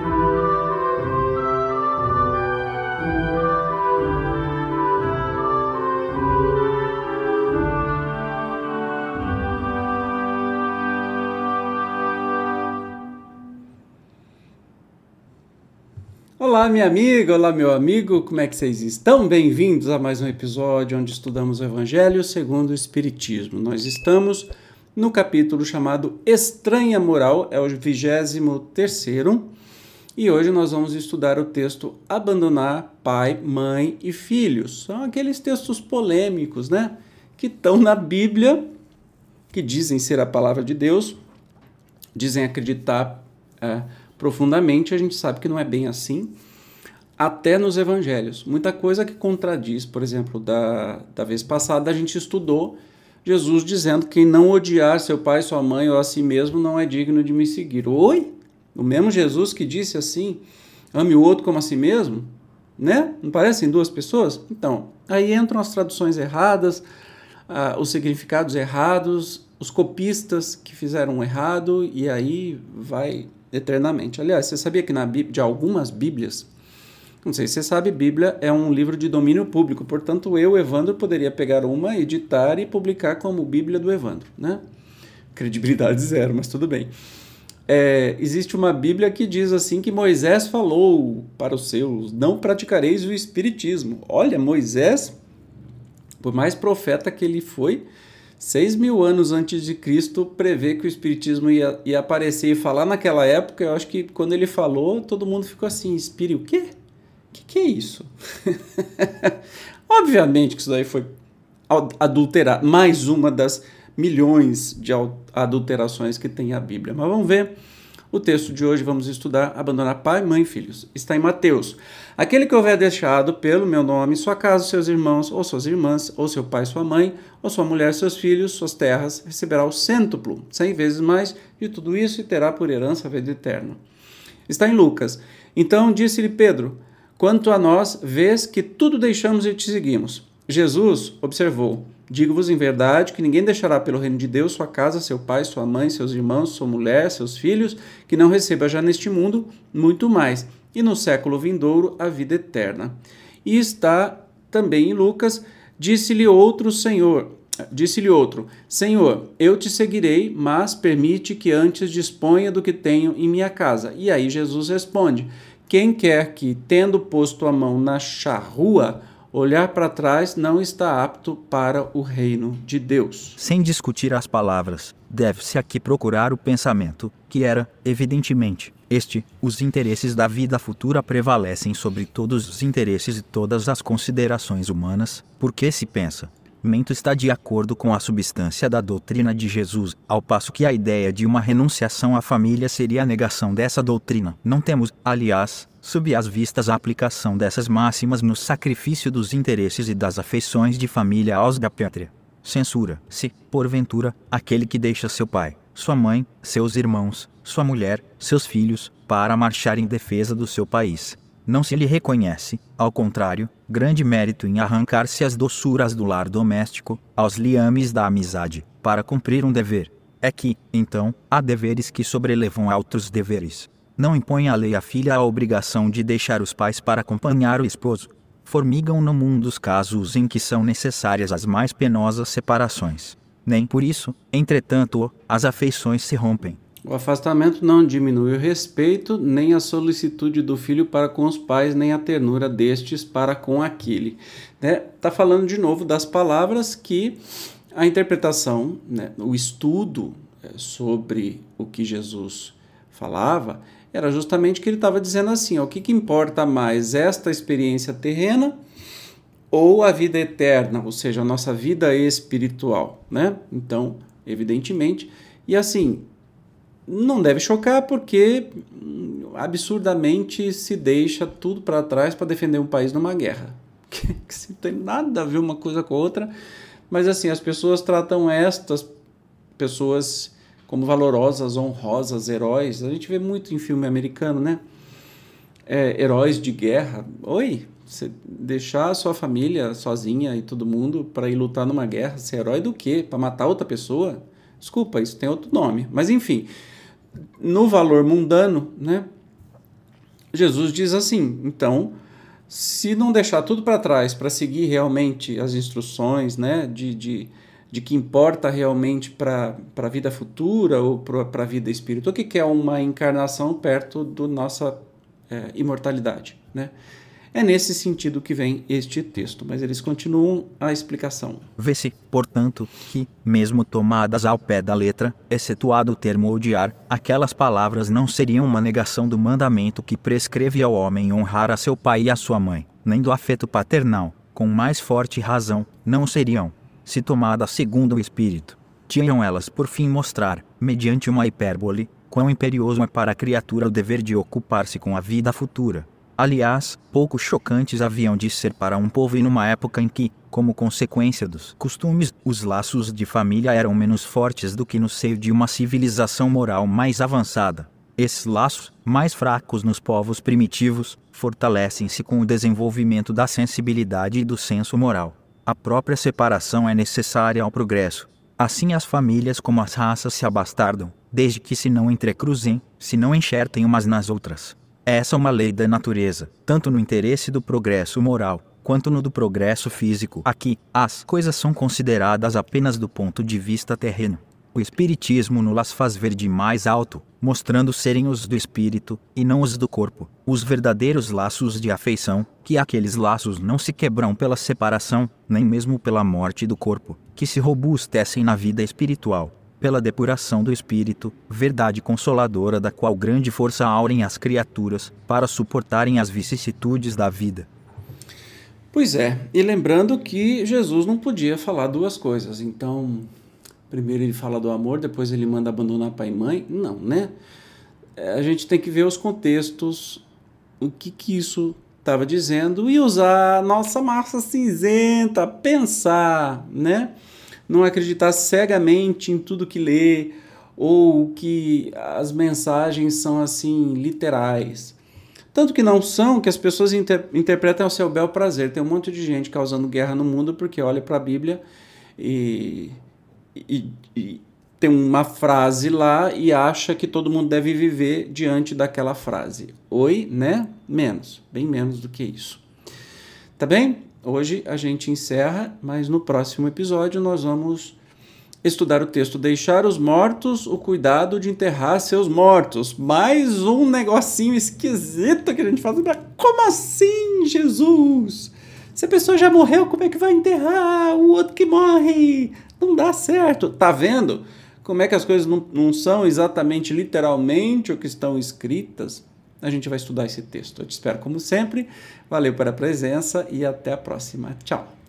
Olá, minha amiga, olá, meu amigo, como é que vocês estão? Bem-vindos a mais um episódio onde estudamos o Evangelho segundo o Espiritismo. Nós estamos no capítulo chamado Estranha Moral, é o 23 e hoje nós vamos estudar o texto Abandonar Pai, Mãe e Filhos. São aqueles textos polêmicos, né? Que estão na Bíblia, que dizem ser a palavra de Deus, dizem acreditar. É, profundamente, a gente sabe que não é bem assim. Até nos evangelhos. Muita coisa que contradiz, por exemplo, da, da vez passada a gente estudou Jesus dizendo que quem não odiar seu pai, sua mãe ou a si mesmo não é digno de me seguir. Oi? O mesmo Jesus que disse assim: ame o outro como a si mesmo? Né? Não parecem duas pessoas? Então, aí entram as traduções erradas, ah, os significados errados, os copistas que fizeram errado, e aí vai eternamente. Aliás, você sabia que na Bíblia, de algumas Bíblias, não sei se você sabe, Bíblia é um livro de domínio público, portanto eu, Evandro, poderia pegar uma, editar e publicar como Bíblia do Evandro, né? Credibilidade zero, mas tudo bem. É, existe uma Bíblia que diz assim que Moisés falou para os seus, não praticareis o espiritismo. Olha, Moisés, por mais profeta que ele foi, seis mil anos antes de Cristo, prevê que o Espiritismo ia, ia aparecer e falar naquela época. Eu acho que quando ele falou, todo mundo ficou assim: Espírito, o quê? O que, que é isso? Obviamente que isso daí foi adulterado, mais uma das milhões de adulterações que tem a Bíblia. Mas vamos ver o texto de hoje vamos estudar abandonar pai, mãe e filhos. Está em Mateus. Aquele que houver deixado pelo meu nome sua casa, seus irmãos ou suas irmãs, ou seu pai, sua mãe, ou sua mulher, seus filhos, suas terras, receberá o cêntuplo, cem vezes mais de tudo isso e terá por herança a vida eterna. Está em Lucas. Então disse-lhe Pedro: Quanto a nós, vês que tudo deixamos e te seguimos. Jesus observou: Digo-vos em verdade que ninguém deixará pelo reino de Deus sua casa, seu pai, sua mãe, seus irmãos, sua mulher, seus filhos, que não receba já neste mundo muito mais, e no século vindouro a vida eterna. E está também em Lucas, disse-lhe outro Senhor, disse-lhe outro: Senhor, eu te seguirei, mas permite que antes disponha do que tenho em minha casa. E aí Jesus responde: Quem quer que, tendo posto a mão na charrua, Olhar para trás não está apto para o reino de Deus. Sem discutir as palavras, deve-se aqui procurar o pensamento, que era, evidentemente, este: os interesses da vida futura prevalecem sobre todos os interesses e todas as considerações humanas, porque se pensa. Mento está de acordo com a substância da doutrina de Jesus, ao passo que a ideia de uma renunciação à família seria a negação dessa doutrina. Não temos, aliás, sob as vistas a aplicação dessas máximas no sacrifício dos interesses e das afeições de família aos da pátria. Censura-se, porventura, aquele que deixa seu pai, sua mãe, seus irmãos, sua mulher, seus filhos, para marchar em defesa do seu país. Não se lhe reconhece, ao contrário, grande mérito em arrancar-se as doçuras do lar doméstico, aos liames da amizade, para cumprir um dever. É que, então, há deveres que sobrelevam a outros deveres não impõe a lei à filha a obrigação de deixar os pais para acompanhar o esposo. Formigam no mundo os casos em que são necessárias as mais penosas separações. Nem por isso, entretanto, as afeições se rompem. O afastamento não diminui o respeito, nem a solicitude do filho para com os pais, nem a ternura destes para com aquele. Está né? Tá falando de novo das palavras que a interpretação, né, o estudo é, sobre o que Jesus falava, era justamente que ele estava dizendo assim: ó, o que, que importa mais, esta experiência terrena ou a vida eterna, ou seja, a nossa vida espiritual, né? Então, evidentemente, e assim, não deve chocar porque hum, absurdamente se deixa tudo para trás para defender um país numa guerra. Que, que não tem nada a ver uma coisa com a outra, mas assim, as pessoas tratam estas pessoas como valorosas, honrosas, heróis. A gente vê muito em filme americano, né? É, heróis de guerra. Oi, você deixar a sua família sozinha e todo mundo para ir lutar numa guerra, ser herói do quê? Para matar outra pessoa? Desculpa, isso tem outro nome. Mas enfim, no valor mundano, né? Jesus diz assim: então, se não deixar tudo para trás para seguir realmente as instruções né, de, de, de que importa realmente para a vida futura ou para a vida espiritual, o que, que é uma encarnação perto da nossa é, imortalidade? Né? É nesse sentido que vem este texto, mas eles continuam a explicação. Vê-se, portanto, que, mesmo tomadas ao pé da letra, excetuado o termo odiar, aquelas palavras não seriam uma negação do mandamento que prescreve ao homem honrar a seu pai e a sua mãe, nem do afeto paternal, com mais forte razão, não seriam, se tomadas segundo o Espírito. Tinham elas por fim mostrar, mediante uma hipérbole, quão imperioso é para a criatura o dever de ocupar-se com a vida futura, aliás, pouco chocantes haviam de ser para um povo e numa época em que, como consequência dos costumes, os laços de família eram menos fortes do que no seio de uma civilização moral mais avançada. Esses laços, mais fracos nos povos primitivos, fortalecem-se com o desenvolvimento da sensibilidade e do senso moral. A própria separação é necessária ao progresso. Assim as famílias como as raças se abastardam, desde que se não entrecruzem, se não enxertem umas nas outras. Essa é uma lei da natureza, tanto no interesse do progresso moral, quanto no do progresso físico. Aqui, as coisas são consideradas apenas do ponto de vista terreno. O Espiritismo nos faz ver de mais alto, mostrando serem os do espírito, e não os do corpo, os verdadeiros laços de afeição, que aqueles laços não se quebram pela separação, nem mesmo pela morte do corpo, que se robustecem na vida espiritual pela depuração do espírito, verdade consoladora da qual grande força aurem as criaturas para suportarem as vicissitudes da vida. Pois é, e lembrando que Jesus não podia falar duas coisas, então primeiro ele fala do amor, depois ele manda abandonar pai e mãe, não, né? É, a gente tem que ver os contextos, o que que isso estava dizendo e usar nossa massa cinzenta, pensar, né? Não acreditar cegamente em tudo que lê ou que as mensagens são assim literais. Tanto que não são, que as pessoas inter interpretam ao seu bel prazer. Tem um monte de gente causando guerra no mundo porque olha para a Bíblia e, e, e, tem uma frase lá e acha que todo mundo deve viver diante daquela frase. Oi, né? Menos, bem menos do que isso. Tá bem? Hoje a gente encerra, mas no próximo episódio nós vamos estudar o texto Deixar os mortos o cuidado de enterrar seus mortos. Mais um negocinho esquisito que a gente faz. Como assim, Jesus? Se a pessoa já morreu, como é que vai enterrar o outro que morre? Não dá certo. Tá vendo como é que as coisas não, não são exatamente literalmente o que estão escritas? A gente vai estudar esse texto. Eu te espero como sempre. Valeu pela presença e até a próxima. Tchau.